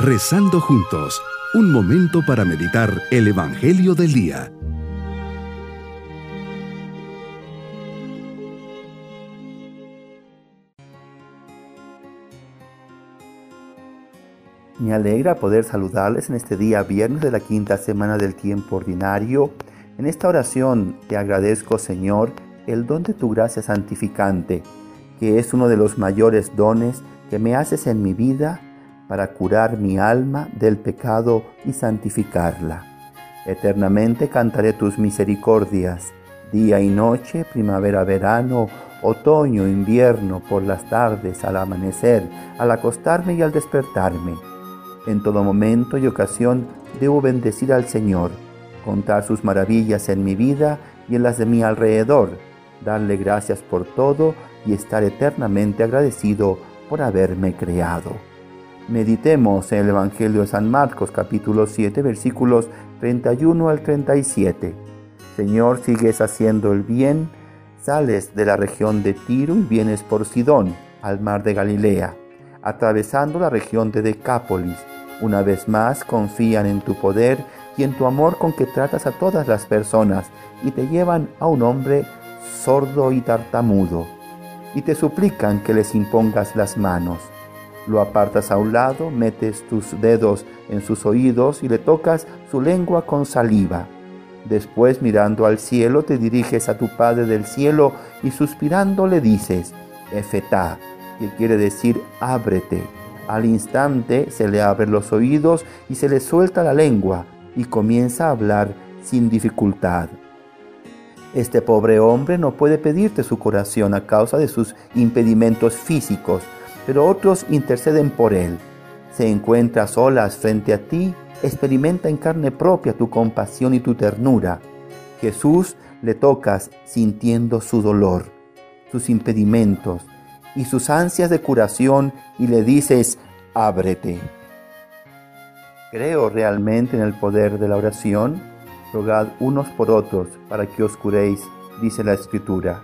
Rezando juntos, un momento para meditar el Evangelio del Día. Me alegra poder saludarles en este día viernes de la quinta semana del tiempo ordinario. En esta oración te agradezco, Señor, el don de tu gracia santificante, que es uno de los mayores dones que me haces en mi vida para curar mi alma del pecado y santificarla. Eternamente cantaré tus misericordias, día y noche, primavera, verano, otoño, invierno, por las tardes, al amanecer, al acostarme y al despertarme en todo momento y ocasión debo bendecir al Señor, contar sus maravillas en mi vida y en las de mi alrededor, darle gracias por todo y estar eternamente agradecido por haberme creado. Meditemos en el Evangelio de San Marcos capítulo 7 versículos 31 al 37. Señor, sigues haciendo el bien, sales de la región de Tiro y vienes por Sidón, al mar de Galilea, atravesando la región de Decápolis una vez más confían en tu poder y en tu amor con que tratas a todas las personas y te llevan a un hombre sordo y tartamudo y te suplican que les impongas las manos. Lo apartas a un lado, metes tus dedos en sus oídos y le tocas su lengua con saliva. Después mirando al cielo te diriges a tu Padre del cielo y suspirando le dices, Efetá, que quiere decir ábrete. Al instante se le abren los oídos y se le suelta la lengua y comienza a hablar sin dificultad. Este pobre hombre no puede pedirte su curación a causa de sus impedimentos físicos, pero otros interceden por él. Se encuentra solas frente a ti, experimenta en carne propia tu compasión y tu ternura. Jesús le tocas sintiendo su dolor, sus impedimentos, y sus ansias de curación y le dices, ábrete. Creo realmente en el poder de la oración. Rogad unos por otros para que os curéis, dice la Escritura.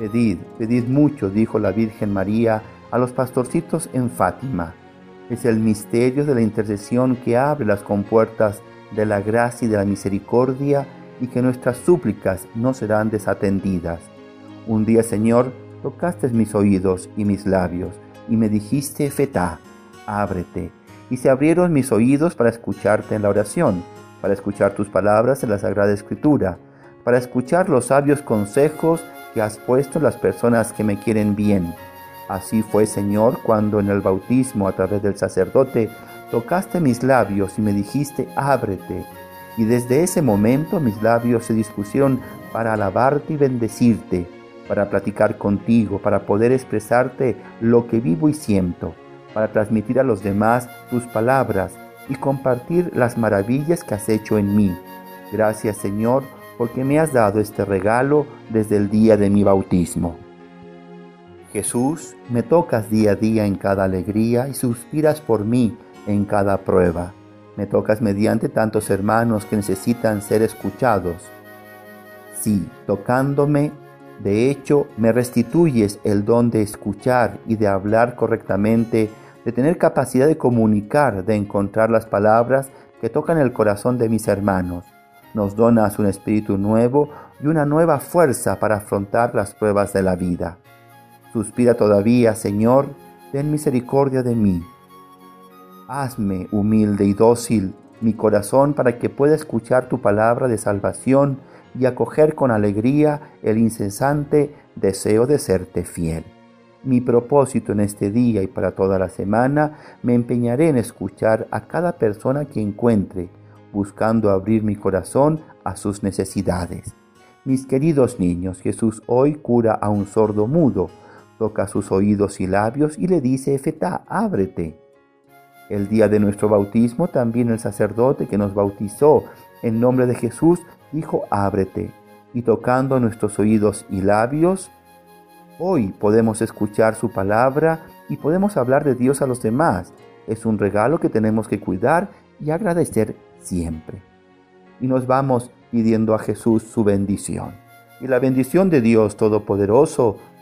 Pedid, pedid mucho, dijo la Virgen María a los pastorcitos en Fátima. Es el misterio de la intercesión que abre las compuertas de la gracia y de la misericordia y que nuestras súplicas no serán desatendidas. Un día, Señor, tocaste mis oídos y mis labios, y me dijiste, Fetá, ábrete. Y se abrieron mis oídos para escucharte en la oración, para escuchar tus palabras en la Sagrada Escritura, para escuchar los sabios consejos que has puesto en las personas que me quieren bien. Así fue, Señor, cuando en el bautismo a través del sacerdote tocaste mis labios y me dijiste, ábrete. Y desde ese momento mis labios se dispusieron para alabarte y bendecirte para platicar contigo, para poder expresarte lo que vivo y siento, para transmitir a los demás tus palabras y compartir las maravillas que has hecho en mí. Gracias Señor, porque me has dado este regalo desde el día de mi bautismo. Jesús, me tocas día a día en cada alegría y suspiras por mí en cada prueba. Me tocas mediante tantos hermanos que necesitan ser escuchados. Sí, tocándome de hecho, me restituyes el don de escuchar y de hablar correctamente, de tener capacidad de comunicar, de encontrar las palabras que tocan el corazón de mis hermanos. Nos donas un espíritu nuevo y una nueva fuerza para afrontar las pruebas de la vida. Suspira todavía, Señor, ten misericordia de mí. Hazme humilde y dócil mi corazón para que pueda escuchar tu palabra de salvación y acoger con alegría el incesante deseo de serte fiel. Mi propósito en este día y para toda la semana me empeñaré en escuchar a cada persona que encuentre, buscando abrir mi corazón a sus necesidades. Mis queridos niños, Jesús hoy cura a un sordo mudo, toca sus oídos y labios y le dice, Efetá, ábrete. El día de nuestro bautismo también el sacerdote que nos bautizó en nombre de Jesús dijo, ábrete. Y tocando nuestros oídos y labios, hoy podemos escuchar su palabra y podemos hablar de Dios a los demás. Es un regalo que tenemos que cuidar y agradecer siempre. Y nos vamos pidiendo a Jesús su bendición. Y la bendición de Dios Todopoderoso,